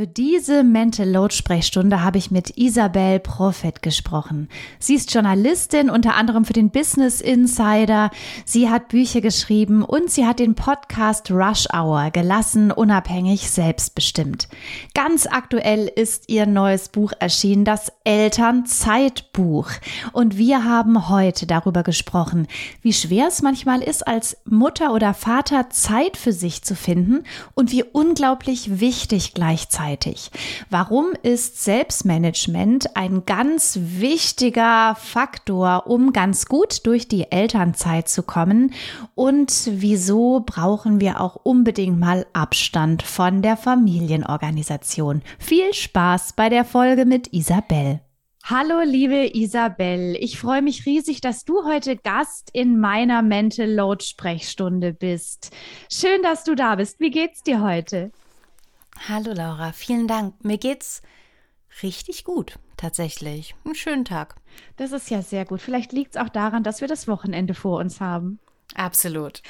Für diese Mental Load Sprechstunde habe ich mit Isabel Prophet gesprochen. Sie ist Journalistin, unter anderem für den Business Insider. Sie hat Bücher geschrieben und sie hat den Podcast Rush Hour gelassen, unabhängig, selbstbestimmt. Ganz aktuell ist ihr neues Buch erschienen, das Elternzeitbuch. Und wir haben heute darüber gesprochen, wie schwer es manchmal ist, als Mutter oder Vater Zeit für sich zu finden und wie unglaublich wichtig gleichzeitig gleichzeitig. Warum ist Selbstmanagement ein ganz wichtiger Faktor, um ganz gut durch die Elternzeit zu kommen? Und wieso brauchen wir auch unbedingt mal Abstand von der Familienorganisation? Viel Spaß bei der Folge mit Isabel. Hallo, liebe Isabel. Ich freue mich riesig, dass du heute Gast in meiner Mental Load Sprechstunde bist. Schön, dass du da bist. Wie geht's dir heute? Hallo Laura, vielen Dank. Mir geht's richtig gut, tatsächlich. Einen schönen Tag. Das ist ja sehr gut. Vielleicht liegt es auch daran, dass wir das Wochenende vor uns haben. Absolut.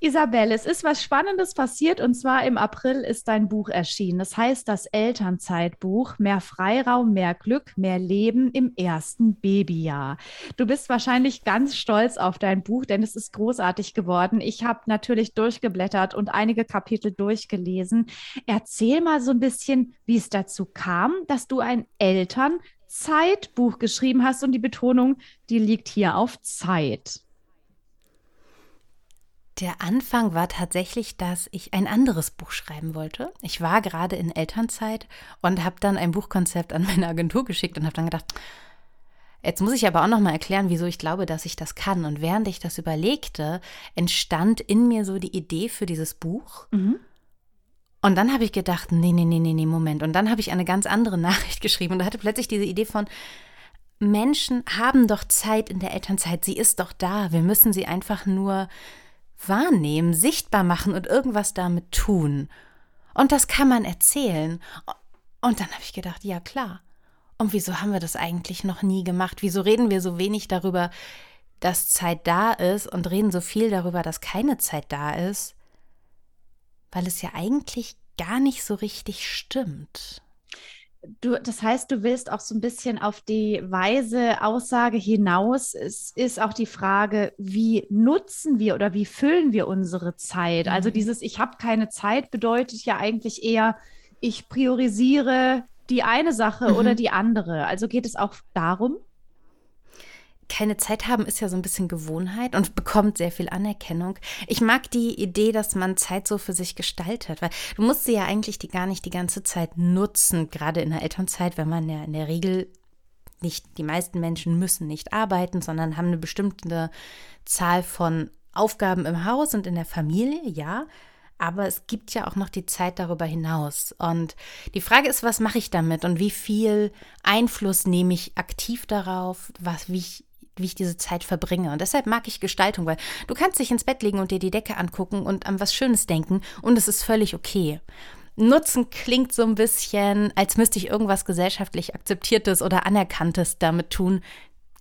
Isabelle, es ist was Spannendes passiert und zwar im April ist dein Buch erschienen. Das heißt das Elternzeitbuch Mehr Freiraum, mehr Glück, mehr Leben im ersten Babyjahr. Du bist wahrscheinlich ganz stolz auf dein Buch, denn es ist großartig geworden. Ich habe natürlich durchgeblättert und einige Kapitel durchgelesen. Erzähl mal so ein bisschen, wie es dazu kam, dass du ein Elternzeitbuch geschrieben hast und die Betonung, die liegt hier auf Zeit. Der Anfang war tatsächlich, dass ich ein anderes Buch schreiben wollte. Ich war gerade in Elternzeit und habe dann ein Buchkonzept an meine Agentur geschickt und habe dann gedacht, jetzt muss ich aber auch noch mal erklären, wieso ich glaube, dass ich das kann. Und während ich das überlegte, entstand in mir so die Idee für dieses Buch. Mhm. Und dann habe ich gedacht, nee, nee, nee, nee, nee, Moment. Und dann habe ich eine ganz andere Nachricht geschrieben und hatte plötzlich diese Idee von, Menschen haben doch Zeit in der Elternzeit. Sie ist doch da. Wir müssen sie einfach nur wahrnehmen, sichtbar machen und irgendwas damit tun. Und das kann man erzählen. Und dann habe ich gedacht, ja klar. Und wieso haben wir das eigentlich noch nie gemacht? Wieso reden wir so wenig darüber, dass Zeit da ist und reden so viel darüber, dass keine Zeit da ist? Weil es ja eigentlich gar nicht so richtig stimmt. Du, das heißt, du willst auch so ein bisschen auf die weise Aussage hinaus. Es ist auch die Frage, wie nutzen wir oder wie füllen wir unsere Zeit? Also mhm. dieses Ich habe keine Zeit bedeutet ja eigentlich eher, ich priorisiere die eine Sache mhm. oder die andere. Also geht es auch darum? Keine Zeit haben ist ja so ein bisschen Gewohnheit und bekommt sehr viel Anerkennung. Ich mag die Idee, dass man Zeit so für sich gestaltet, weil du musst sie ja eigentlich die gar nicht die ganze Zeit nutzen, gerade in der Elternzeit, wenn man ja in der Regel nicht, die meisten Menschen müssen nicht arbeiten, sondern haben eine bestimmte Zahl von Aufgaben im Haus und in der Familie, ja. Aber es gibt ja auch noch die Zeit darüber hinaus. Und die Frage ist, was mache ich damit und wie viel Einfluss nehme ich aktiv darauf, was, wie ich wie ich diese Zeit verbringe. Und deshalb mag ich Gestaltung, weil du kannst dich ins Bett legen und dir die Decke angucken und an was Schönes denken und es ist völlig okay. Nutzen klingt so ein bisschen, als müsste ich irgendwas gesellschaftlich akzeptiertes oder anerkanntes damit tun,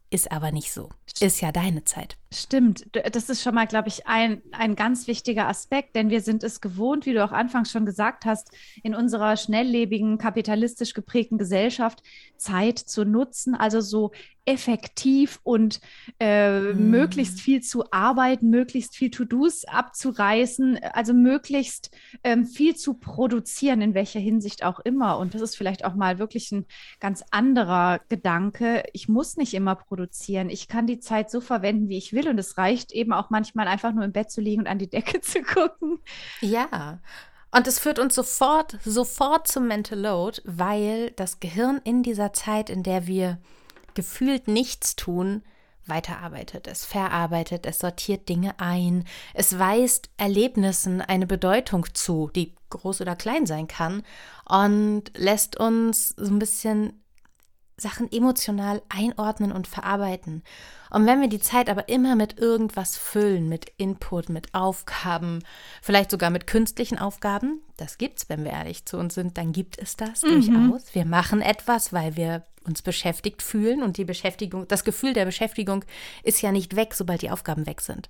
ist aber nicht so. Ist ja deine Zeit. Stimmt, das ist schon mal, glaube ich, ein, ein ganz wichtiger Aspekt, denn wir sind es gewohnt, wie du auch anfangs schon gesagt hast, in unserer schnelllebigen, kapitalistisch geprägten Gesellschaft Zeit zu nutzen, also so effektiv und äh, mm. möglichst viel zu arbeiten, möglichst viel To-Dos abzureißen, also möglichst ähm, viel zu produzieren, in welcher Hinsicht auch immer. Und das ist vielleicht auch mal wirklich ein ganz anderer Gedanke. Ich muss nicht immer produzieren. Ich kann die Zeit so verwenden, wie ich will will. Und es reicht eben auch manchmal einfach nur im Bett zu liegen und an die Decke zu gucken. Ja. Und es führt uns sofort, sofort zum Mental Load, weil das Gehirn in dieser Zeit, in der wir gefühlt nichts tun, weiterarbeitet, es verarbeitet, es sortiert Dinge ein, es weist Erlebnissen eine Bedeutung zu, die groß oder klein sein kann und lässt uns so ein bisschen Sachen emotional einordnen und verarbeiten. Und wenn wir die Zeit aber immer mit irgendwas füllen, mit Input, mit Aufgaben, vielleicht sogar mit künstlichen Aufgaben, das gibt's, wenn wir ehrlich zu uns sind, dann gibt es das mhm. durchaus. Wir machen etwas, weil wir uns beschäftigt fühlen und die Beschäftigung, das Gefühl der Beschäftigung ist ja nicht weg, sobald die Aufgaben weg sind.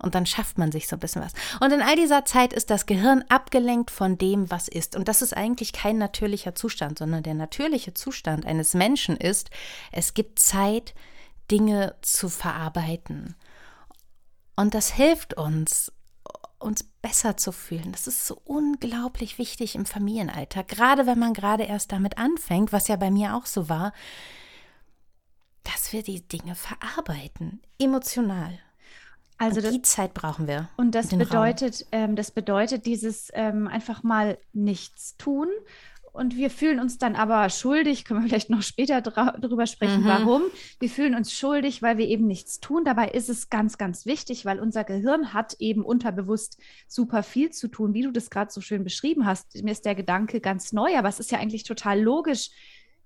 Und dann schafft man sich so ein bisschen was. Und in all dieser Zeit ist das Gehirn abgelenkt von dem, was ist. Und das ist eigentlich kein natürlicher Zustand, sondern der natürliche Zustand eines Menschen ist, es gibt Zeit, Dinge zu verarbeiten. Und das hilft uns, uns besser zu fühlen. Das ist so unglaublich wichtig im Familienalltag, gerade wenn man gerade erst damit anfängt, was ja bei mir auch so war, dass wir die Dinge verarbeiten, emotional. Also das, die Zeit brauchen wir. Und das bedeutet, ähm, das bedeutet dieses ähm, einfach mal nichts tun. Und wir fühlen uns dann aber schuldig, können wir vielleicht noch später darüber sprechen, mhm. warum. Wir fühlen uns schuldig, weil wir eben nichts tun. Dabei ist es ganz, ganz wichtig, weil unser Gehirn hat eben unterbewusst super viel zu tun, wie du das gerade so schön beschrieben hast. Mir ist der Gedanke ganz neu, aber es ist ja eigentlich total logisch,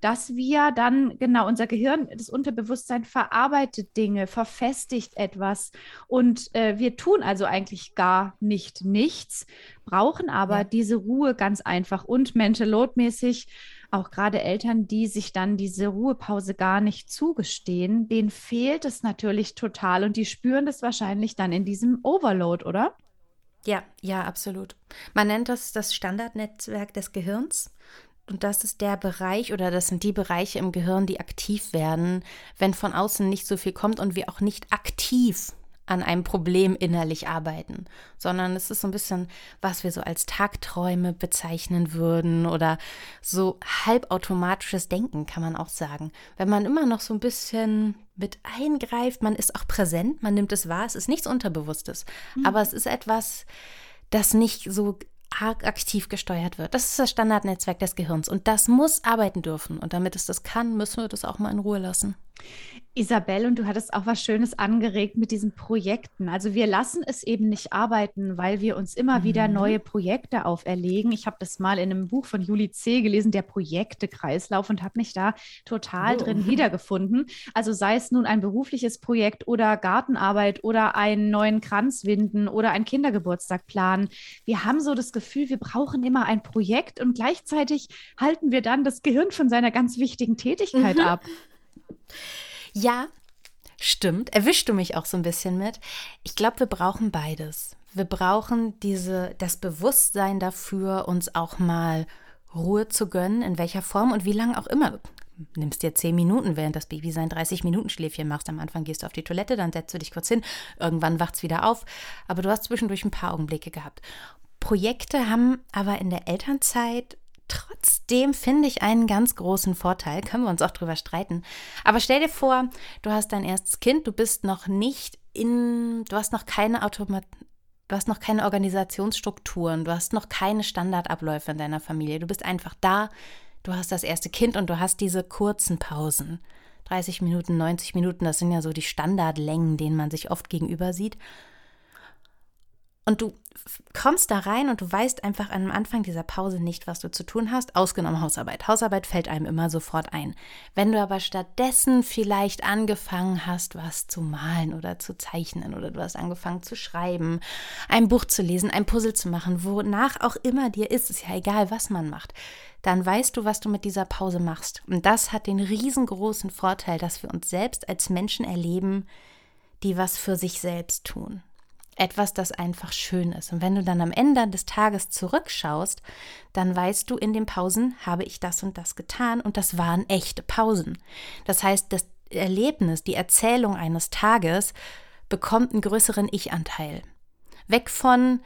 dass wir dann, genau, unser Gehirn, das Unterbewusstsein verarbeitet Dinge, verfestigt etwas und äh, wir tun also eigentlich gar nicht nichts, brauchen aber ja. diese Ruhe ganz einfach und mental load mäßig auch gerade Eltern, die sich dann diese Ruhepause gar nicht zugestehen, denen fehlt es natürlich total und die spüren das wahrscheinlich dann in diesem Overload, oder? Ja, ja, absolut. Man nennt das das Standardnetzwerk des Gehirns. Und das ist der Bereich oder das sind die Bereiche im Gehirn, die aktiv werden, wenn von außen nicht so viel kommt und wir auch nicht aktiv an einem Problem innerlich arbeiten, sondern es ist so ein bisschen, was wir so als Tagträume bezeichnen würden oder so halbautomatisches Denken, kann man auch sagen. Wenn man immer noch so ein bisschen mit eingreift, man ist auch präsent, man nimmt es wahr, es ist nichts Unterbewusstes, mhm. aber es ist etwas, das nicht so aktiv gesteuert wird. Das ist das Standardnetzwerk des Gehirns und das muss arbeiten dürfen. Und damit es das kann, müssen wir das auch mal in Ruhe lassen. Isabel, und du hattest auch was Schönes angeregt mit diesen Projekten. Also wir lassen es eben nicht arbeiten, weil wir uns immer mhm. wieder neue Projekte auferlegen. Ich habe das mal in einem Buch von Juli C. gelesen, der Projektekreislauf, und habe mich da total oh. drin wiedergefunden. Also sei es nun ein berufliches Projekt oder Gartenarbeit oder einen neuen Kranz winden oder einen Kindergeburtstag planen. Wir haben so das Gefühl, wir brauchen immer ein Projekt und gleichzeitig halten wir dann das Gehirn von seiner ganz wichtigen Tätigkeit mhm. ab. Ja, stimmt. Erwischst du mich auch so ein bisschen mit? Ich glaube, wir brauchen beides. Wir brauchen diese, das Bewusstsein dafür, uns auch mal Ruhe zu gönnen, in welcher Form und wie lange auch immer. Nimmst dir zehn Minuten, während das Baby sein 30 Minuten Schläfchen macht. Am Anfang gehst du auf die Toilette, dann setzt du dich kurz hin, irgendwann wacht es wieder auf. Aber du hast zwischendurch ein paar Augenblicke gehabt. Projekte haben aber in der Elternzeit trotzdem finde ich einen ganz großen Vorteil, können wir uns auch drüber streiten. Aber stell dir vor, du hast dein erstes Kind, du bist noch nicht in, du hast noch keine Automat Du hast noch keine Organisationsstrukturen, du hast noch keine Standardabläufe in deiner Familie. Du bist einfach da, du hast das erste Kind und du hast diese kurzen Pausen. 30 Minuten, 90 Minuten, das sind ja so die Standardlängen, denen man sich oft gegenüber sieht. Und du kommst da rein und du weißt einfach am Anfang dieser Pause nicht, was du zu tun hast, ausgenommen Hausarbeit. Hausarbeit fällt einem immer sofort ein. Wenn du aber stattdessen vielleicht angefangen hast, was zu malen oder zu zeichnen oder du hast angefangen zu schreiben, ein Buch zu lesen, ein Puzzle zu machen, wonach auch immer dir ist, ist ja egal, was man macht, dann weißt du, was du mit dieser Pause machst. Und das hat den riesengroßen Vorteil, dass wir uns selbst als Menschen erleben, die was für sich selbst tun etwas, das einfach schön ist. Und wenn du dann am Ende des Tages zurückschaust, dann weißt du, in den Pausen habe ich das und das getan und das waren echte Pausen. Das heißt, das Erlebnis, die Erzählung eines Tages bekommt einen größeren Ich-Anteil. Weg von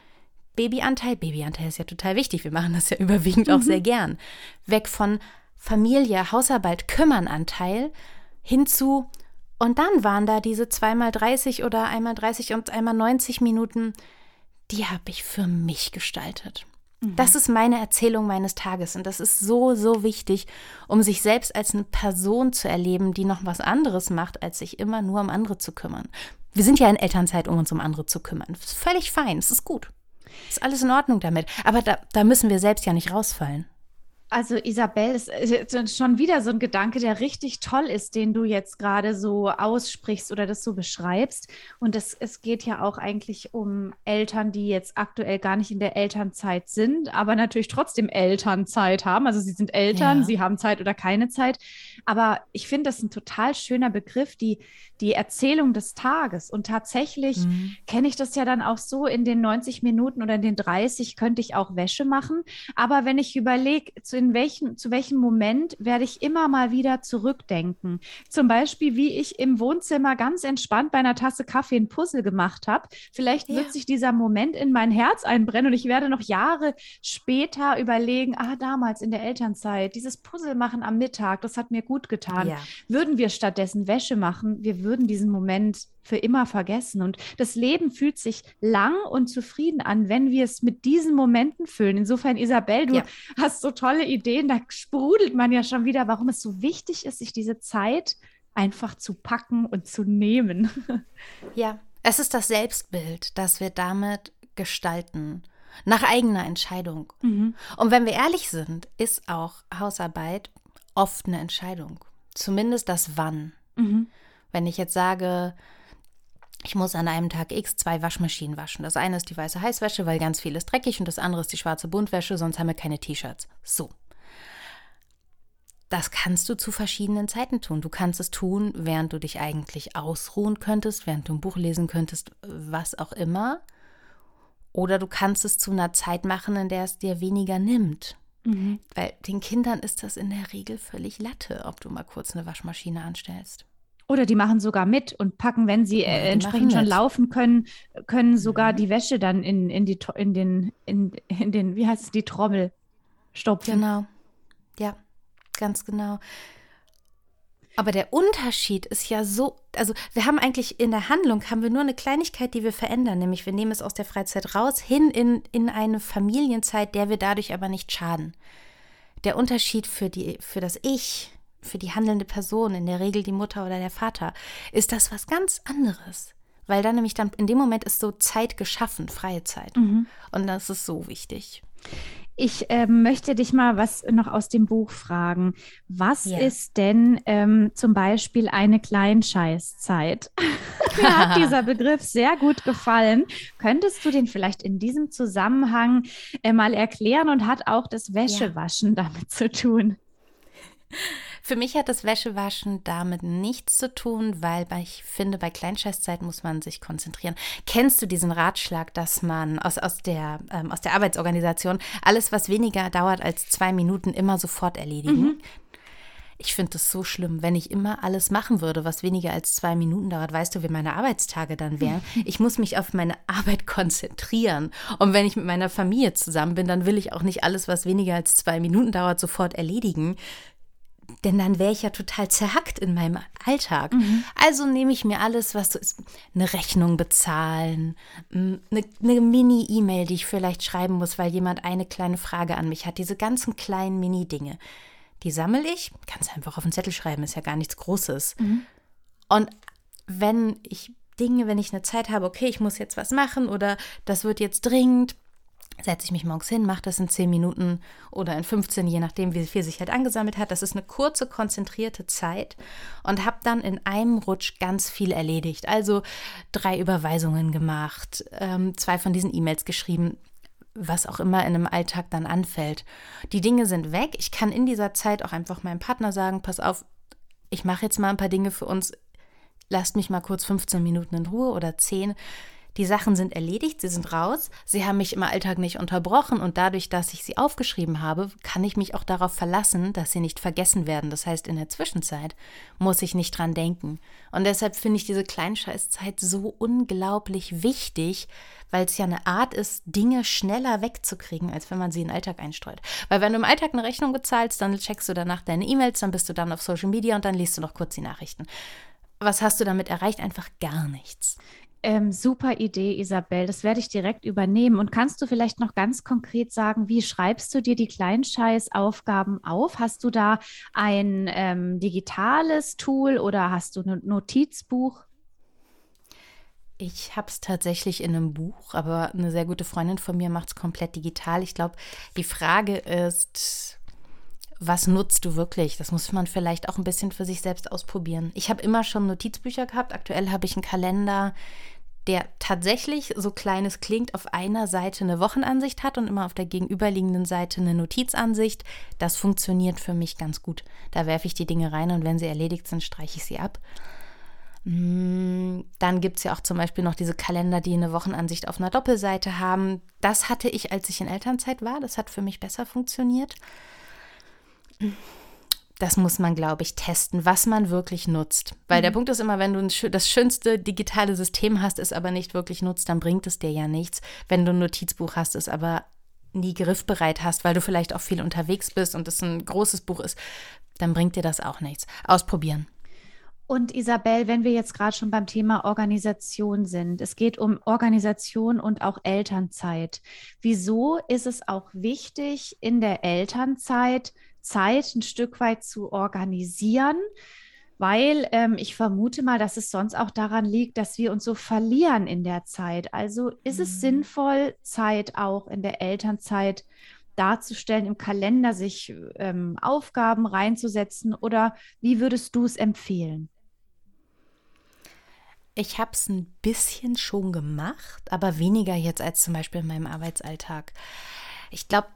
Babyanteil, Babyanteil ist ja total wichtig, wir machen das ja überwiegend auch mhm. sehr gern. Weg von Familie, Hausarbeit, Kümmernanteil hin zu Und dann waren da diese zweimal 30 oder einmal 30 und einmal 90 Minuten, die habe ich für mich gestaltet. Mhm. Das ist meine Erzählung meines Tages und das ist so, so wichtig, um sich selbst als eine Person zu erleben, die noch was anderes macht, als sich immer nur um andere zu kümmern. Wir sind ja in Elternzeit, um uns um andere zu kümmern. Das ist völlig fein, es ist gut. Ist alles in Ordnung damit. Aber da, da müssen wir selbst ja nicht rausfallen. Also Isabel, es ist schon wieder so ein Gedanke, der richtig toll ist, den du jetzt gerade so aussprichst oder das so beschreibst. Und es, es geht ja auch eigentlich um Eltern, die jetzt aktuell gar nicht in der Elternzeit sind, aber natürlich trotzdem Elternzeit haben. Also sie sind Eltern, ja. sie haben Zeit oder keine Zeit. Aber ich finde das ein total schöner Begriff, die, die Erzählung des Tages. Und tatsächlich mhm. kenne ich das ja dann auch so, in den 90 Minuten oder in den 30 könnte ich auch Wäsche machen. Aber wenn ich überlege, zu, in welchen, zu welchem Moment werde ich immer mal wieder zurückdenken. Zum Beispiel, wie ich im Wohnzimmer ganz entspannt bei einer Tasse Kaffee ein Puzzle gemacht habe. Vielleicht ja. wird sich dieser Moment in mein Herz einbrennen und ich werde noch Jahre später überlegen, ah, damals in der Elternzeit, dieses Puzzle machen am Mittag, das hat mir gut getan. Ja. Würden wir stattdessen Wäsche machen, wir würden diesen Moment für immer vergessen. Und das Leben fühlt sich lang und zufrieden an, wenn wir es mit diesen Momenten füllen. Insofern, Isabel, du ja. hast so tolle Ideen. Da sprudelt man ja schon wieder, warum es so wichtig ist, sich diese Zeit einfach zu packen und zu nehmen. Ja, es ist das Selbstbild, das wir damit gestalten. Nach eigener Entscheidung. Mhm. Und wenn wir ehrlich sind, ist auch Hausarbeit oft eine Entscheidung. Zumindest das Wann. Mhm. Wenn ich jetzt sage, ich muss an einem Tag X zwei Waschmaschinen waschen. Das eine ist die weiße Heißwäsche, weil ganz viel ist dreckig und das andere ist die schwarze Buntwäsche, sonst haben wir keine T-Shirts. So. Das kannst du zu verschiedenen Zeiten tun. Du kannst es tun, während du dich eigentlich ausruhen könntest, während du ein Buch lesen könntest, was auch immer. Oder du kannst es zu einer Zeit machen, in der es dir weniger nimmt. Mhm. Weil den Kindern ist das in der Regel völlig Latte, ob du mal kurz eine Waschmaschine anstellst. Oder die machen sogar mit und packen, wenn sie äh, entsprechend schon laufen können, können sogar mhm. die Wäsche dann in, in, die, in, den, in, in den, wie heißt es, die Trommel stopfen. Genau. Ja, ganz genau. Aber der Unterschied ist ja so, also wir haben eigentlich in der Handlung haben wir nur eine Kleinigkeit, die wir verändern, nämlich wir nehmen es aus der Freizeit raus, hin in, in eine Familienzeit, der wir dadurch aber nicht schaden. Der Unterschied für, die, für das Ich, für die handelnde Person, in der Regel die Mutter oder der Vater, ist das was ganz anderes. Weil dann nämlich dann in dem Moment ist so Zeit geschaffen, freie Zeit. Mhm. Und das ist so wichtig. Ich äh, möchte dich mal was noch aus dem Buch fragen. Was ja. ist denn ähm, zum Beispiel eine Kleinscheißzeit? Mir hat dieser Begriff sehr gut gefallen. Könntest du den vielleicht in diesem Zusammenhang äh, mal erklären und hat auch das Wäschewaschen ja. damit zu tun? Für mich hat das Wäschewaschen damit nichts zu tun, weil ich finde, bei Kleinscheißzeit muss man sich konzentrieren. Kennst du diesen Ratschlag, dass man aus, aus, der, ähm, aus der Arbeitsorganisation alles, was weniger dauert als zwei Minuten, immer sofort erledigen? Mhm. Ich finde das so schlimm, wenn ich immer alles machen würde, was weniger als zwei Minuten dauert. Weißt du, wie meine Arbeitstage dann wären? Ich muss mich auf meine Arbeit konzentrieren. Und wenn ich mit meiner Familie zusammen bin, dann will ich auch nicht alles, was weniger als zwei Minuten dauert, sofort erledigen denn dann wäre ich ja total zerhackt in meinem Alltag. Mhm. Also nehme ich mir alles, was so ist, eine Rechnung bezahlen, eine, eine Mini-E-Mail, die ich vielleicht schreiben muss, weil jemand eine kleine Frage an mich hat. Diese ganzen kleinen Mini-Dinge, die sammle ich, es einfach auf den Zettel schreiben, ist ja gar nichts Großes. Mhm. Und wenn ich Dinge, wenn ich eine Zeit habe, okay, ich muss jetzt was machen oder das wird jetzt dringend, setze ich mich morgens hin, mache das in 10 Minuten oder in 15, je nachdem, wie viel sich halt angesammelt hat. Das ist eine kurze, konzentrierte Zeit und habe dann in einem Rutsch ganz viel erledigt. Also drei Überweisungen gemacht, ähm, zwei von diesen E-Mails geschrieben, was auch immer in einem Alltag dann anfällt. Die Dinge sind weg. Ich kann in dieser Zeit auch einfach meinem Partner sagen, pass auf, ich mache jetzt mal ein paar Dinge für uns. Lasst mich mal kurz 15 Minuten in Ruhe oder 10 die Sachen sind erledigt, sie sind raus, sie haben mich im Alltag nicht unterbrochen und dadurch, dass ich sie aufgeschrieben habe, kann ich mich auch darauf verlassen, dass sie nicht vergessen werden. Das heißt, in der Zwischenzeit muss ich nicht dran denken. Und deshalb finde ich diese Kleinscheißzeit so unglaublich wichtig, weil es ja eine Art ist, Dinge schneller wegzukriegen, als wenn man sie in den Alltag einstreut. Weil wenn du im Alltag eine Rechnung bezahlst, dann checkst du danach deine E-Mails, dann bist du dann auf Social Media und dann liest du noch kurz die Nachrichten was hast du damit erreicht? Einfach gar nichts. Ähm, super Idee, Isabel. Das werde ich direkt übernehmen. Und kannst du vielleicht noch ganz konkret sagen, wie schreibst du dir die Kleinscheißaufgaben auf? Hast du da ein ähm, digitales Tool oder hast du ein Notizbuch? Ich habe es tatsächlich in einem Buch, aber eine sehr gute Freundin von mir macht es komplett digital. Ich glaube, die Frage ist, was nutzt du wirklich? Das muss man vielleicht auch ein bisschen für sich selbst ausprobieren. Ich habe immer schon Notizbücher gehabt. Aktuell habe ich einen Kalender, der tatsächlich, so klein es klingt, auf einer Seite eine Wochenansicht hat und immer auf der gegenüberliegenden Seite eine Notizansicht. Das funktioniert für mich ganz gut. Da werfe ich die Dinge rein und wenn sie erledigt sind, streiche ich sie ab. Mm, dann gibt es ja auch zum Beispiel noch diese Kalender, die eine Wochenansicht auf einer Doppelseite haben. Das hatte ich, als ich in Elternzeit war. Das hat für mich besser funktioniert das muss man, glaube ich, testen, was man wirklich nutzt. Weil mhm. der Punkt ist immer, wenn du das schönste digitale System hast, es aber nicht wirklich nutzt, dann bringt es dir ja nichts. Wenn du ein Notizbuch hast, es aber nie griffbereit hast, weil du vielleicht auch viel unterwegs bist und es ein großes Buch ist, dann bringt dir das auch nichts. Ausprobieren. Und Isabel, wenn wir jetzt gerade schon beim Thema Organisation sind, es geht um Organisation und auch Elternzeit. Wieso ist es auch wichtig, in der Elternzeit Zeit ein Stück weit zu organisieren, weil ähm, ich vermute mal, dass es sonst auch daran liegt, dass wir uns so verlieren in der Zeit. Also ist mhm. es sinnvoll, Zeit auch in der Elternzeit darzustellen, im Kalender sich ähm, Aufgaben reinzusetzen oder wie würdest du es empfehlen? Ich habe es ein bisschen schon gemacht, aber weniger jetzt als zum Beispiel in meinem Arbeitsalltag. Ich glaube,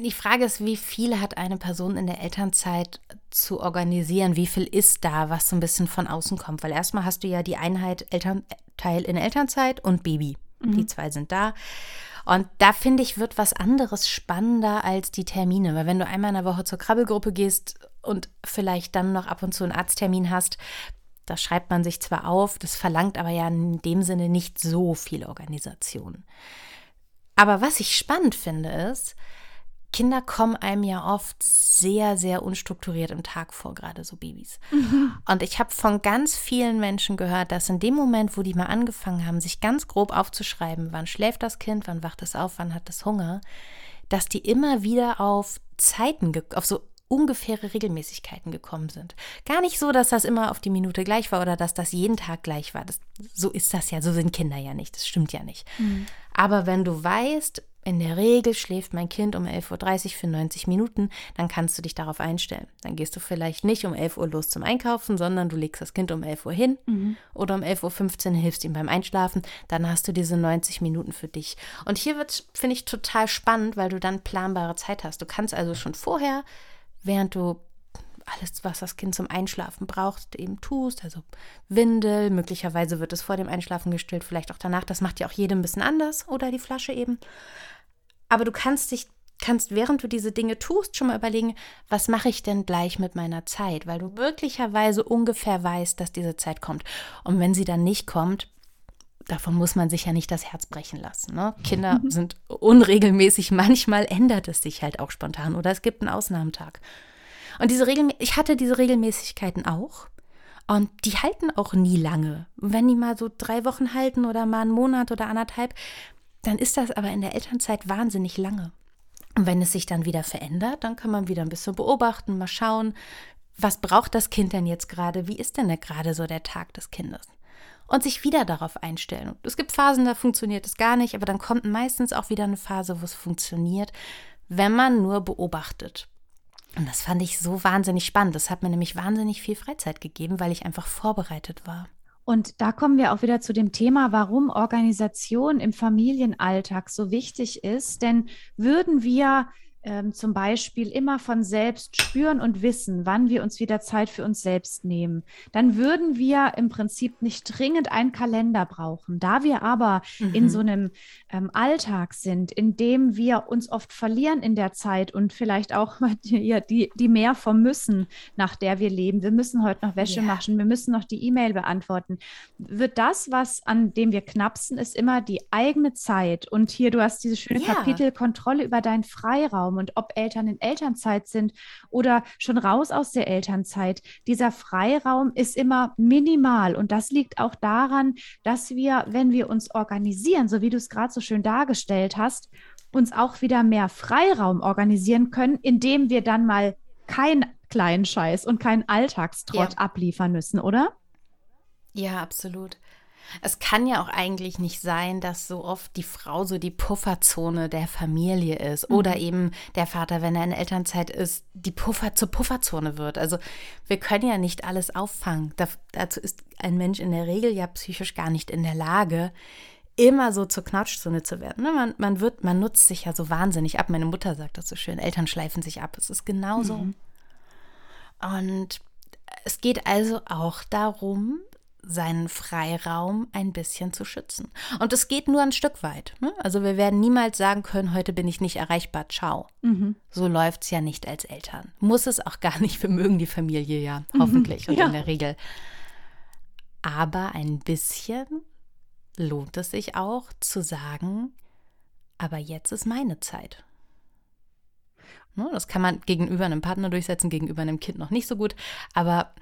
die Frage ist, wie viel hat eine Person in der Elternzeit zu organisieren? Wie viel ist da, was so ein bisschen von außen kommt? Weil erstmal hast du ja die Einheit Elternteil in Elternzeit und Baby. Mhm. Die zwei sind da. Und da finde ich, wird was anderes spannender als die Termine. Weil wenn du einmal in der Woche zur Krabbelgruppe gehst und vielleicht dann noch ab und zu einen Arzttermin hast, das schreibt man sich zwar auf, das verlangt aber ja in dem Sinne nicht so viel Organisation. Aber was ich spannend finde, ist, Kinder kommen einem ja oft sehr, sehr unstrukturiert im Tag vor, gerade so Babys. Mhm. Und ich habe von ganz vielen Menschen gehört, dass in dem Moment, wo die mal angefangen haben, sich ganz grob aufzuschreiben, wann schläft das Kind, wann wacht es auf, wann hat es Hunger, dass die immer wieder auf Zeiten, auf so ungefähre Regelmäßigkeiten gekommen sind. Gar nicht so, dass das immer auf die Minute gleich war oder dass das jeden Tag gleich war. Das, so ist das ja, so sind Kinder ja nicht, das stimmt ja nicht. Mhm. Aber wenn du weißt, in der Regel schläft mein Kind um 11.30 Uhr für 90 Minuten, dann kannst du dich darauf einstellen. Dann gehst du vielleicht nicht um 11 Uhr los zum Einkaufen, sondern du legst das Kind um 11 Uhr hin mhm. oder um 11.15 Uhr hilfst ihm beim Einschlafen. Dann hast du diese 90 Minuten für dich. Und hier wird, finde ich, total spannend, weil du dann planbare Zeit hast. Du kannst also schon vorher, während du alles, was das Kind zum Einschlafen braucht, eben tust. Also Windel, möglicherweise wird es vor dem Einschlafen gestillt, vielleicht auch danach. Das macht ja auch jedem ein bisschen anders oder die Flasche eben. Aber du kannst dich kannst, während du diese Dinge tust, schon mal überlegen, was mache ich denn gleich mit meiner Zeit, weil du möglicherweise ungefähr weißt, dass diese Zeit kommt. Und wenn sie dann nicht kommt, davon muss man sich ja nicht das Herz brechen lassen. Ne? Kinder mhm. sind unregelmäßig, manchmal ändert es sich halt auch spontan oder es gibt einen Ausnahmetag. Und diese Regel, ich hatte diese Regelmäßigkeiten auch. Und die halten auch nie lange. Wenn die mal so drei Wochen halten oder mal einen Monat oder anderthalb, dann ist das aber in der Elternzeit wahnsinnig lange. Und wenn es sich dann wieder verändert, dann kann man wieder ein bisschen beobachten, mal schauen, was braucht das Kind denn jetzt gerade? Wie ist denn da gerade so der Tag des Kindes? Und sich wieder darauf einstellen. Es gibt Phasen, da funktioniert es gar nicht, aber dann kommt meistens auch wieder eine Phase, wo es funktioniert, wenn man nur beobachtet. Und das fand ich so wahnsinnig spannend. Das hat mir nämlich wahnsinnig viel Freizeit gegeben, weil ich einfach vorbereitet war. Und da kommen wir auch wieder zu dem Thema, warum Organisation im Familienalltag so wichtig ist. Denn würden wir ähm, zum Beispiel immer von selbst spüren und wissen, wann wir uns wieder Zeit für uns selbst nehmen, dann würden wir im Prinzip nicht dringend einen Kalender brauchen. Da wir aber mhm. in so einem ähm, Alltag sind, in dem wir uns oft verlieren in der Zeit und vielleicht auch die, die, die mehr vom Müssen, nach der wir leben. Wir müssen heute noch Wäsche yeah. machen, wir müssen noch die E-Mail beantworten. Wird das, was an dem wir knapsen, ist immer die eigene Zeit. Und hier, du hast dieses schöne yeah. Kapitel Kontrolle über deinen Freiraum. Freiraum und ob Eltern in Elternzeit sind oder schon raus aus der Elternzeit, dieser Freiraum ist immer minimal und das liegt auch daran, dass wir, wenn wir uns organisieren, so wie du es gerade so schön dargestellt hast, uns auch wieder mehr Freiraum organisieren können, indem wir dann mal keinen kleinen Scheiß und keinen Alltagstrott ja. abliefern müssen, oder? Ja, absolut. Es kann ja auch eigentlich nicht sein, dass so oft die Frau so die Pufferzone der Familie ist mhm. oder eben der Vater, wenn er in Elternzeit ist, die Puffer zur Pufferzone wird. Also wir können ja nicht alles auffangen. dazu ist ein Mensch in der Regel ja psychisch gar nicht in der Lage, immer so zur Knautschzone zu werden. Ne, man, man, wird, man nutzt sich ja so wahnsinnig ab. Meine Mutter sagt das so schön, Eltern schleifen sich ab. Es ist genauso. Mhm. Und es geht also auch darum, seinen Freiraum ein bisschen zu schützen. Und es geht nur ein Stück weit. Ne? Also wir werden niemals sagen können, heute bin ich nicht erreichbar, ciao. Mhm. So läuft es ja nicht als Eltern. Muss es auch gar nicht, wir mögen die Familie ja, mhm. hoffentlich mhm. und ja. in der Regel. Aber ein bisschen lohnt es sich auch zu sagen, aber jetzt ist meine Zeit. Ne? Das kann man gegenüber einem Partner durchsetzen, gegenüber einem Kind noch nicht so gut, aber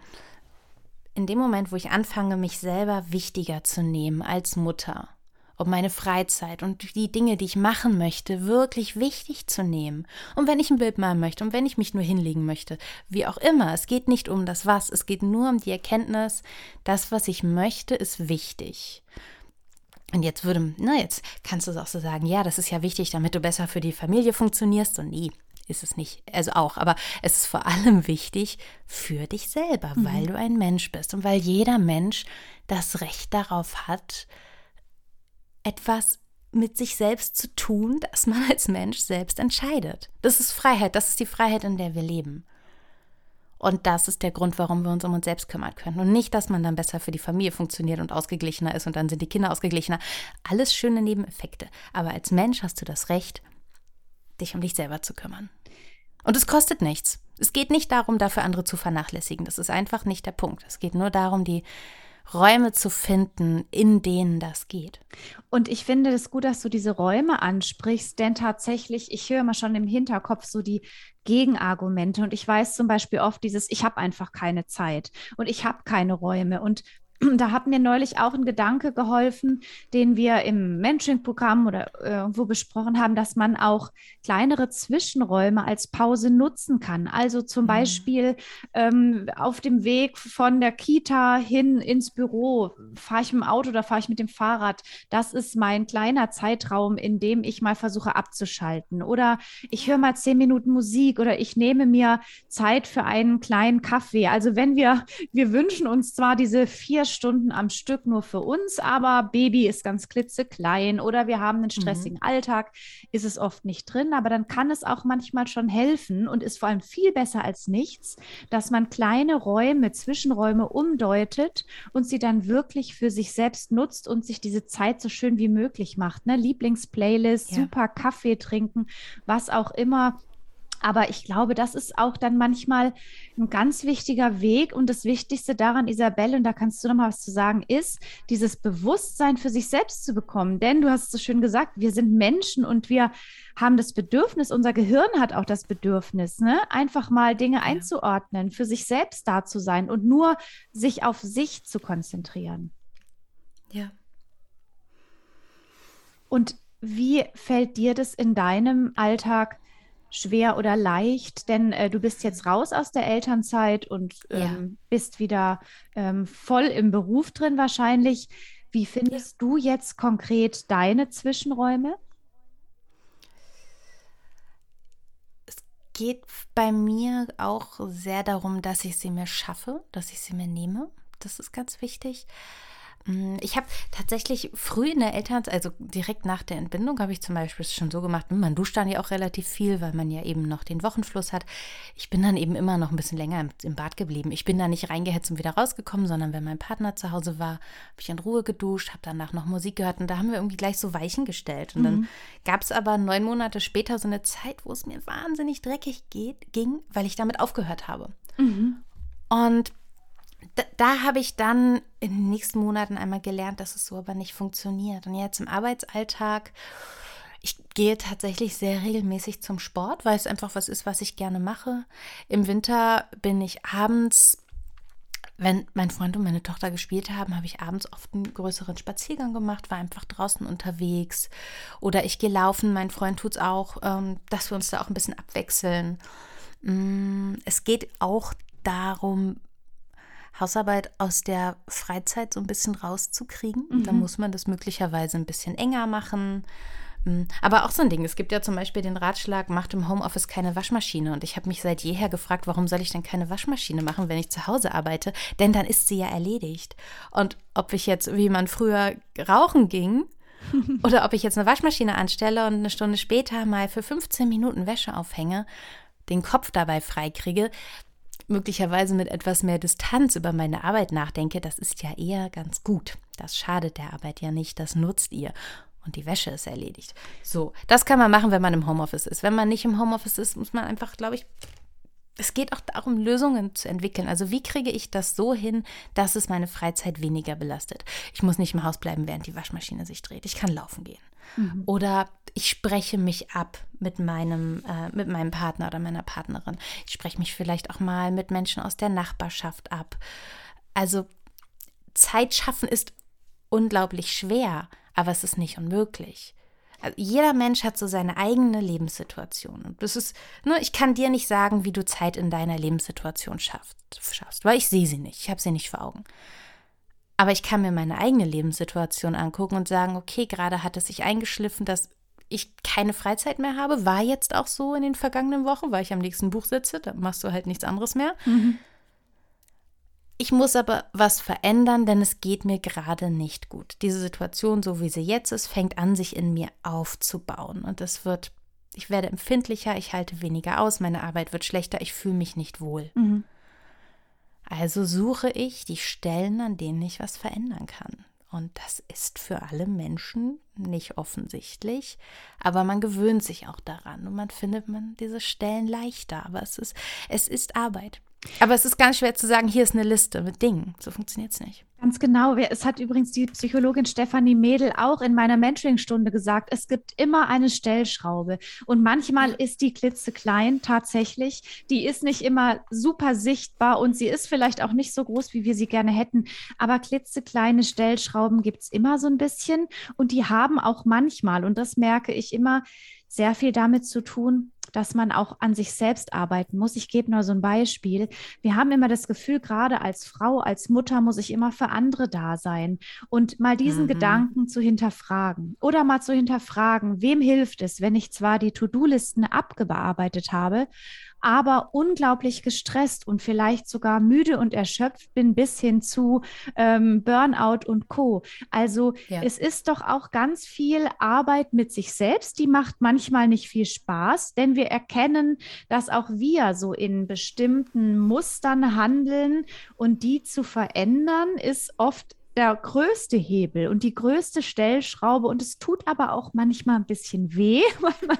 in dem Moment, wo ich anfange, mich selber wichtiger zu nehmen als Mutter, um meine Freizeit und die Dinge, die ich machen möchte, wirklich wichtig zu nehmen. Und wenn ich ein Bild malen möchte und wenn ich mich nur hinlegen möchte, wie auch immer, es geht nicht um das Was, es geht nur um die Erkenntnis, das, was ich möchte, ist wichtig. Und jetzt würde, na, jetzt kannst du es auch so sagen, ja, das ist ja wichtig, damit du besser für die Familie funktionierst. Und nie, ist es nicht. Also auch, aber es ist vor allem wichtig für dich selber, mhm. weil du ein Mensch bist und weil jeder Mensch das Recht darauf hat, etwas mit sich selbst zu tun, das man als Mensch selbst entscheidet. Das ist Freiheit, das ist die Freiheit, in der wir leben. Und das ist der Grund, warum wir uns um uns selbst kümmern können. Und nicht, dass man dann besser für die Familie funktioniert und ausgeglichener ist und dann sind die Kinder ausgeglichener. Alles schöne Nebeneffekte. Aber als Mensch hast du das Recht, dich um dich selber zu kümmern. Und es kostet nichts. Es geht nicht darum, dafür andere zu vernachlässigen. Das ist einfach nicht der Punkt. Es geht nur darum, die Räume zu finden, in denen das geht. Und ich finde es gut, dass du diese Räume ansprichst, denn tatsächlich, ich höre immer schon im Hinterkopf so die Gegenargumente und ich weiß zum Beispiel oft dieses, ich habe einfach keine Zeit und ich habe keine Räume und da hat mir neulich auch ein Gedanke geholfen, den wir im Mentoring-Programm oder irgendwo besprochen haben, dass man auch kleinere Zwischenräume als Pause nutzen kann. Also zum mhm. Beispiel ähm, auf dem Weg von der Kita hin ins Büro, fahre ich mit dem Auto oder fahre ich mit dem Fahrrad. Das ist mein kleiner Zeitraum, in dem ich mal versuche abzuschalten. Oder ich höre mal zehn Minuten Musik oder ich nehme mir Zeit für einen kleinen Kaffee. Also wenn wir, wir wünschen uns zwar diese vier Stunden am Stück nur für uns, aber Baby ist ganz klitzeklein oder wir haben einen mhm. stressigen mhm. Alltag, ist es oft nicht drin, aber dann kann es auch manchmal schon helfen und ist vor allem viel besser als nichts, dass man kleine Räume, Zwischenräume umdeutet und sie dann wirklich für sich selbst nutzt und sich diese Zeit so schön wie möglich macht. Ne? Lieblingsplaylist, ja. super Kaffee trinken, was auch immer aber ich glaube, das ist auch dann manchmal ein ganz wichtiger Weg. Und das Wichtigste daran, Isabelle, und da kannst du noch mal was zu sagen, ist, dieses Bewusstsein für sich selbst zu bekommen. Denn du hast es so schön gesagt, wir sind Menschen und wir haben das Bedürfnis, unser Gehirn hat auch das Bedürfnis, ne? einfach mal Dinge ja. einzuordnen, für sich selbst da zu sein und nur sich auf sich zu konzentrieren. Ja. Und wie fällt dir das in deinem Alltag schwer oder leicht? Denn äh, du bist jetzt raus aus der Elternzeit und ähm, ja. bist wieder ähm, voll im Beruf drin wahrscheinlich. Wie findest ja. du jetzt konkret deine Zwischenräume? Es geht bei mir auch sehr darum, dass ich sie mir schaffe, dass ich sie mir nehme. Das ist ganz wichtig. Mm, ich habe tatsächlich früh in der Elternzeit, also direkt nach der Entbindung, habe ich zum Beispiel schon so gemacht, man duscht dann ja auch relativ viel, weil man ja eben noch den Wochenfluss hat. Ich bin dann eben immer noch ein bisschen länger im, im Bad geblieben. Ich bin da nicht reingehetzt und wieder rausgekommen, sondern wenn mein Partner zu Hause war, habe ich in Ruhe geduscht, habe danach noch Musik gehört und da haben wir irgendwie gleich so Weichen gestellt. Und mhm. dann gab es aber neun Monate später so eine Zeit, wo es mir wahnsinnig dreckig geht, ging, weil ich damit aufgehört habe. Mhm. Und da, da habe ich dann in den nächsten Monaten einmal gelernt, dass es so aber nicht funktioniert. Und jetzt im Arbeitsalltag Ich gehe tatsächlich sehr regelmäßig zum Sport, weil es einfach was ist, was ich gerne mache. Im Winter bin ich abends wenn mein Freund und meine Tochter gespielt haben, habe ich abends oft einen größeren Spaziergang gemacht, war einfach draußen unterwegs. Oder ich gehe laufen, mein Freund tut es auch, ähm, dass wir uns da auch ein bisschen abwechseln. Mm, es geht auch darum, Hausarbeit aus der Freizeit so ein bisschen rauszukriegen. Mhm. Da muss man das möglicherweise ein bisschen enger machen. Hm, aber auch so ein Ding. Es gibt ja zum Beispiel den Ratschlag, macht im Homeoffice keine Waschmaschine. Und ich habe mich seit jeher gefragt, warum soll ich denn keine Waschmaschine machen, wenn ich zu Hause arbeite? Denn dann ist sie ja erledigt. Und ob ich jetzt, wie man früher rauchen ging, oder ob ich jetzt eine Waschmaschine anstelle und eine Stunde später mal für 15 Minuten Wäsche aufhänge, den Kopf dabei freikriege, möglicherweise mit etwas mehr Distanz über meine Arbeit nachdenke, das ist ja eher ganz gut. Das schadet der Arbeit ja nicht, das nutzt ihr und die Wäsche ist erledigt. So, das kann man machen, wenn man im Homeoffice ist. Wenn man nicht im Homeoffice ist, muss man einfach, glaube ich, es geht auch darum, Lösungen zu entwickeln. Also wie kriege ich das so hin, dass es meine Freizeit weniger belastet? Ich muss nicht im Haus bleiben, während die Waschmaschine sich dreht. Ich kann laufen gehen. Mhm. Oder ich spreche mich ab mit meinem, äh, mit meinem Partner oder meiner Partnerin. Ich spreche mich vielleicht auch mal mit Menschen aus der Nachbarschaft ab. Also Zeit schaffen ist unglaublich schwer aber es ist nicht unmöglich. Also jeder Mensch hat so seine eigene Lebenssituation. Und das ist, ne, ich kann dir nicht sagen, wie du Zeit in deiner Lebenssituation schaffst, schaffst weil ich sehe sie nicht. Ich habe sie nicht vor Augen. Aber ich kann mir meine eigene Lebenssituation angucken und sagen, okay, gerade hat es sich eingeschliffen, dass ich keine Freizeit mehr habe. War jetzt auch so in den vergangenen Wochen, weil ich am nächsten Buch sitze. Da machst du halt nichts anderes mehr. Mhm. Ich muss aber was verändern, denn es geht mir gerade nicht gut. Diese Situation, so wie sie jetzt ist, fängt an, sich in mir aufzubauen. Und es wird, ich werde empfindlicher, ich halte weniger aus, meine Arbeit wird schlechter, ich fühle mich nicht wohl. Mhm. Also suche ich die Stellen, an denen ich was verändern kann. Und das ist für alle Menschen nicht offensichtlich, aber man gewöhnt sich auch daran und man findet man diese Stellen leichter. Aber es ist, es ist Arbeit. Aber es ist ganz schwer zu sagen, hier ist eine Liste mit Dingen. So funktioniert es nicht. Ganz genau. Es hat übrigens die Psychologin Stefanie Mädel auch in meiner Mentoring-Stunde gesagt, es gibt immer eine Stellschraube. Und manchmal ist die klitzeklein tatsächlich. Die ist nicht immer super sichtbar und sie ist vielleicht auch nicht so groß, wie wir sie gerne hätten. Aber klitzekleine Stellschrauben gibt es immer so ein bisschen. Und die haben auch manchmal, und das merke ich immer, sehr viel damit zu tun, dass man auch an sich selbst arbeiten muss. Ich gebe nur so ein Beispiel. Wir haben immer das Gefühl, gerade als Frau, als Mutter muss ich immer für andere da sein und mal diesen mhm. Gedanken zu hinterfragen oder mal zu hinterfragen, wem hilft es, wenn ich zwar die To-Do-Listen abgearbeitet habe, aber unglaublich gestresst und vielleicht sogar müde und erschöpft bin bis hin zu ähm, Burnout und Co. Also ja. es ist doch auch ganz viel Arbeit mit sich selbst, die macht manchmal nicht viel Spaß, denn wir erkennen, dass auch wir so in bestimmten Mustern handeln und die zu verändern ist oft der größte Hebel und die größte Stellschraube. Und es tut aber auch manchmal ein bisschen weh, weil man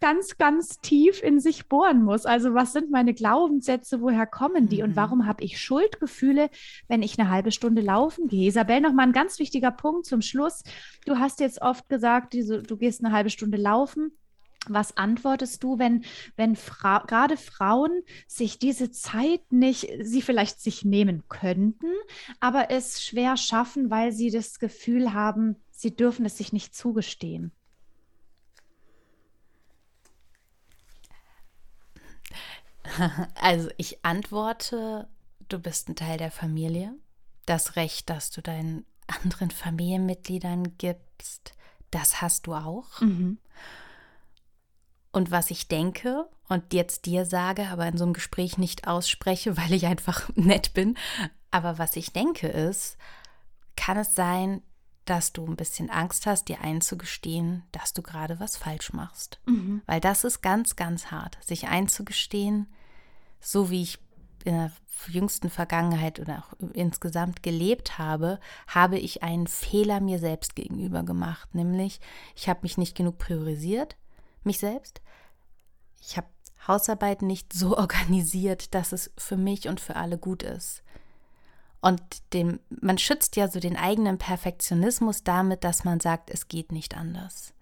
ganz, ganz tief in sich bohren muss. Also was sind meine Glaubenssätze? Woher kommen die? Und mhm. warum habe ich Schuldgefühle, wenn ich eine halbe Stunde laufen gehe? Isabel, noch mal ein ganz wichtiger Punkt zum Schluss. Du hast jetzt oft gesagt, du gehst eine halbe Stunde laufen. Was antwortest du, wenn, wenn Fra gerade Frauen sich diese Zeit nicht, sie vielleicht sich nehmen könnten, aber es schwer schaffen, weil sie das Gefühl haben, sie dürfen es sich nicht zugestehen? Also ich antworte, du bist ein Teil der Familie. Das Recht, das du deinen anderen Familienmitgliedern gibst, das hast du auch. Mhm. Und was ich denke und jetzt dir sage, aber in so einem Gespräch nicht ausspreche, weil ich einfach nett bin, aber was ich denke ist, kann es sein, dass du ein bisschen Angst hast, dir einzugestehen, dass du gerade was falsch machst. Mhm. Weil das ist ganz, ganz hart, sich einzugestehen, so wie ich in der jüngsten Vergangenheit oder auch insgesamt gelebt habe, habe ich einen Fehler mir selbst gegenüber gemacht. Nämlich, ich habe mich nicht genug priorisiert, mich selbst. Ich habe Hausarbeit nicht so organisiert, dass es für mich und für alle gut ist. Und dem, man schützt ja so den eigenen Perfektionismus damit, dass man sagt, es geht nicht anders.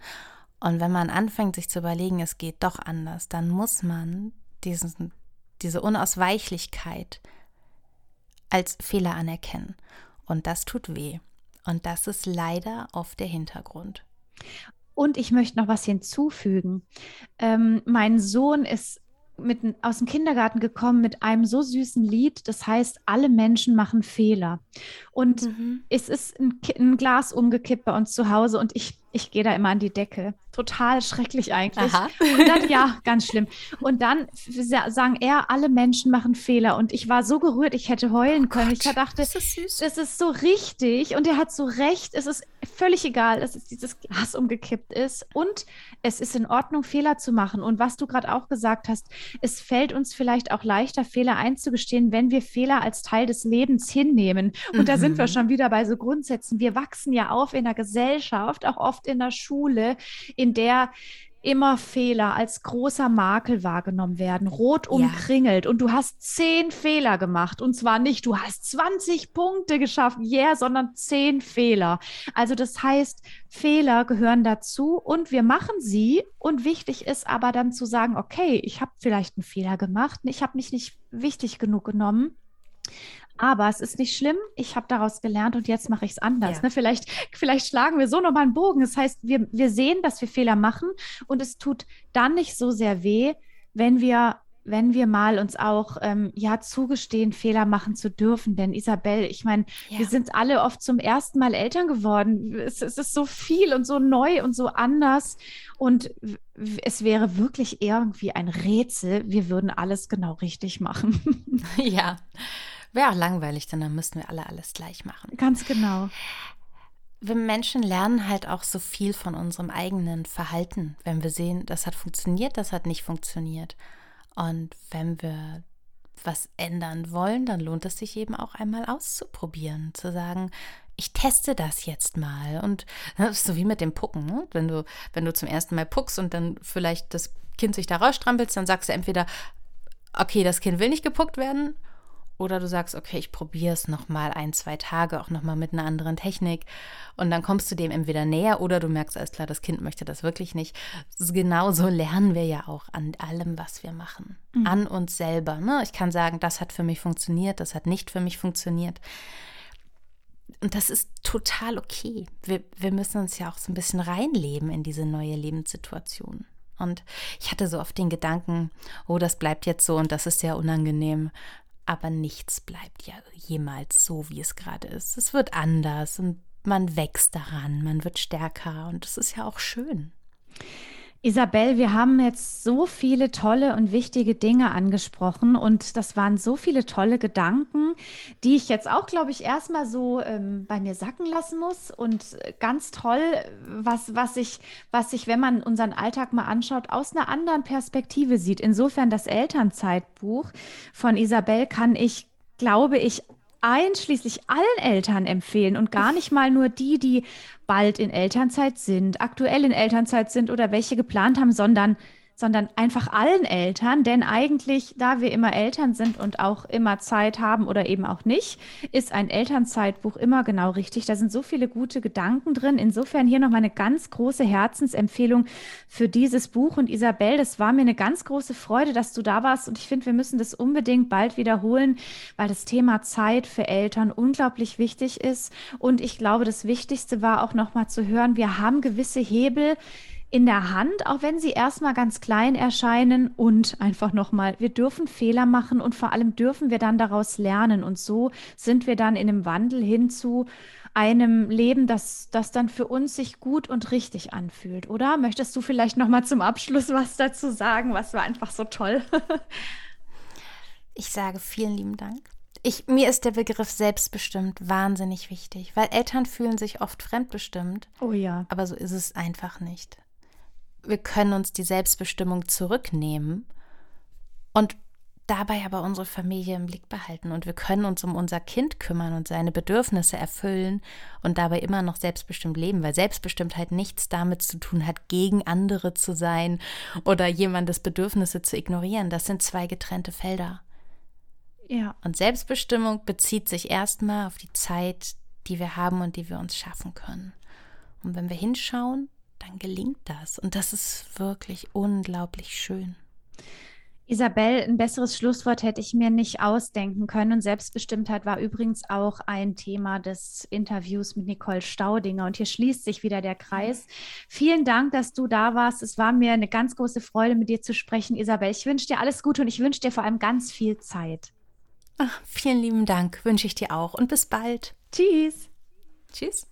Und wenn man anfängt, sich zu überlegen, es geht doch anders, dann muss man diesen, diese Unausweichlichkeit als Fehler anerkennen. Und das tut weh. Und das ist leider oft der Hintergrund. Und ich möchte noch was hinzufügen. Ähm, mein Sohn ist mit, aus dem Kindergarten gekommen mit einem so süßen Lied, das heißt, alle Menschen machen Fehler. Und mhm. es ist ein, ein, Glas umgekippt bei uns zu Hause und ich, ich gehe da immer an die Decke. Total schrecklich eigentlich. Aha. Und dann, ja, ganz schlimm. Und dann sagen er, alle Menschen machen Fehler. Und ich war so gerührt, ich hätte heulen können. Oh Gott, ich dachte, das ist, süß. das ist so richtig und er hat so recht. Es ist völlig egal, dass es dieses Glas umgekippt ist. Und es ist in Ordnung, Fehler zu machen. Und was du gerade auch gesagt hast, es fällt uns vielleicht auch leichter, Fehler einzugestehen, wenn wir Fehler als Teil des Lebens hinnehmen. Und mhm. da sind wir mhm. schon wieder bei so Grundsätzen. Wir wachsen ja auf in der Gesellschaft, auch oft in der Schule, in der immer Fehler als großer Makel wahrgenommen werden, rot umkringelt ja. und du hast zehn Fehler gemacht und zwar nicht, du hast 20 Punkte geschafft, yeah, sondern zehn Fehler. Also das heißt, Fehler gehören dazu und wir machen sie und wichtig ist aber dann zu sagen, okay, ich habe vielleicht einen Fehler gemacht, ich habe mich nicht wichtig genug genommen. Aber es ist nicht schlimm. Ich habe daraus gelernt und jetzt mache ich es anders. Ja. Ne? Vielleicht, vielleicht schlagen wir so nochmal einen Bogen. Das heißt, wir, wir sehen, dass wir Fehler machen und es tut dann nicht so sehr weh, wenn wir wenn wir mal uns auch ähm, ja zugestehen, Fehler machen zu dürfen. Denn Isabel, ich meine, ja. wir sind alle oft zum ersten Mal Eltern geworden. Es, es, ist so viel und so neu und so anders. Und es wäre wirklich irgendwie ein Rätsel. Wir würden alles genau richtig machen. Ja. Wäre auch langweilig, denn dann müssten wir alle alles gleich machen. Ganz genau. Wir Menschen lernen halt auch so viel von unserem eigenen Verhalten, wenn wir sehen, das hat funktioniert, das hat nicht funktioniert. Und wenn wir was ändern wollen, dann lohnt es sich eben auch einmal auszuprobieren, zu sagen, ich teste das jetzt mal. Und das ist so wie mit dem Pucken. Ne? Wenn, du, wenn du zum ersten Mal puckst und dann vielleicht das Kind sich da rausstrampelst, dann sagst du entweder, okay, das Kind will nicht gepuckt werden oder du sagst, okay, ich probiere es nochmal ein, zwei Tage, auch nochmal mit einer anderen Technik. Und dann kommst du dem entweder näher oder du merkst, alles klar, das Kind möchte das wirklich nicht. Genau so lernen wir ja auch an allem, was wir machen. Mhm. An uns selber. Ne? Ich kann sagen, das hat für mich funktioniert, das hat nicht für mich funktioniert. Und das ist total okay. Wir, wir müssen uns ja auch so ein bisschen reinleben in diese neue Lebenssituation. Und ich hatte so oft den Gedanken, oh, das bleibt jetzt so und das ist sehr unangenehm. Aber nichts bleibt ja jemals so, wie es gerade ist. Es wird anders und man wächst daran, man wird stärker und das ist ja auch schön. Isabel, wir haben jetzt so viele tolle und wichtige Dinge angesprochen und das waren so viele tolle Gedanken, die ich jetzt auch, glaube ich, erstmal so ähm, bei mir sacken lassen muss. Und ganz toll, was, was, ich, was ich, wenn man unseren Alltag mal anschaut, aus einer anderen Perspektive sieht. Insofern das Elternzeitbuch von Isabel kann ich, glaube ich, einschließlich allen Eltern empfehlen und gar nicht mal nur die, die bald in Elternzeit sind, aktuell in Elternzeit sind oder welche geplant haben, sondern sondern einfach allen Eltern, denn eigentlich, da wir immer Eltern sind und auch immer Zeit haben oder eben auch nicht, ist ein Elternzeitbuch immer genau richtig. Da sind so viele gute Gedanken drin. Insofern hier noch mal eine ganz große Herzensempfehlung für dieses Buch. Und Isabel, das war mir eine ganz große Freude, dass du da warst. Und ich finde, wir müssen das unbedingt bald wiederholen, weil das Thema Zeit für Eltern unglaublich wichtig ist. Und ich glaube, das Wichtigste war auch noch mal zu hören, wir haben gewisse Hebel, in der Hand, auch wenn sie erstmal ganz klein erscheinen. Und einfach nochmal, wir dürfen Fehler machen und vor allem dürfen wir dann daraus lernen. Und so sind wir dann in einem Wandel hin zu einem Leben, das, das dann für uns sich gut und richtig anfühlt, oder? Möchtest du vielleicht nochmal zum Abschluss was dazu sagen? Was war einfach so toll? ich sage vielen lieben Dank. Ich, mir ist der Begriff selbstbestimmt wahnsinnig wichtig, weil Eltern fühlen sich oft fremdbestimmt. Oh ja. Aber so ist es einfach nicht wir können uns die Selbstbestimmung zurücknehmen und dabei aber unsere Familie im Blick behalten und wir können uns um unser Kind kümmern und seine Bedürfnisse erfüllen und dabei immer noch selbstbestimmt leben, weil Selbstbestimmtheit nichts damit zu tun hat, gegen andere zu sein oder jemandes Bedürfnisse zu ignorieren. Das sind zwei getrennte Felder. Ja. Und Selbstbestimmung bezieht sich erstmal auf die Zeit, die wir haben und die wir uns schaffen können. Und wenn wir hinschauen, dann gelingt das. Und das ist wirklich unglaublich schön. Isabel, ein besseres Schlusswort hätte ich mir nicht ausdenken können. Und Selbstbestimmtheit war übrigens auch ein Thema des Interviews mit Nicole Staudinger. Und hier schließt sich wieder der Kreis. Vielen Dank, dass du da warst. Es war mir eine ganz große Freude, mit dir zu sprechen, Isabel. Ich wünsche dir alles Gute und ich wünsche dir vor allem ganz viel Zeit. Ach, vielen lieben Dank, wünsche ich dir auch. Und bis bald. Tschüss. Tschüss.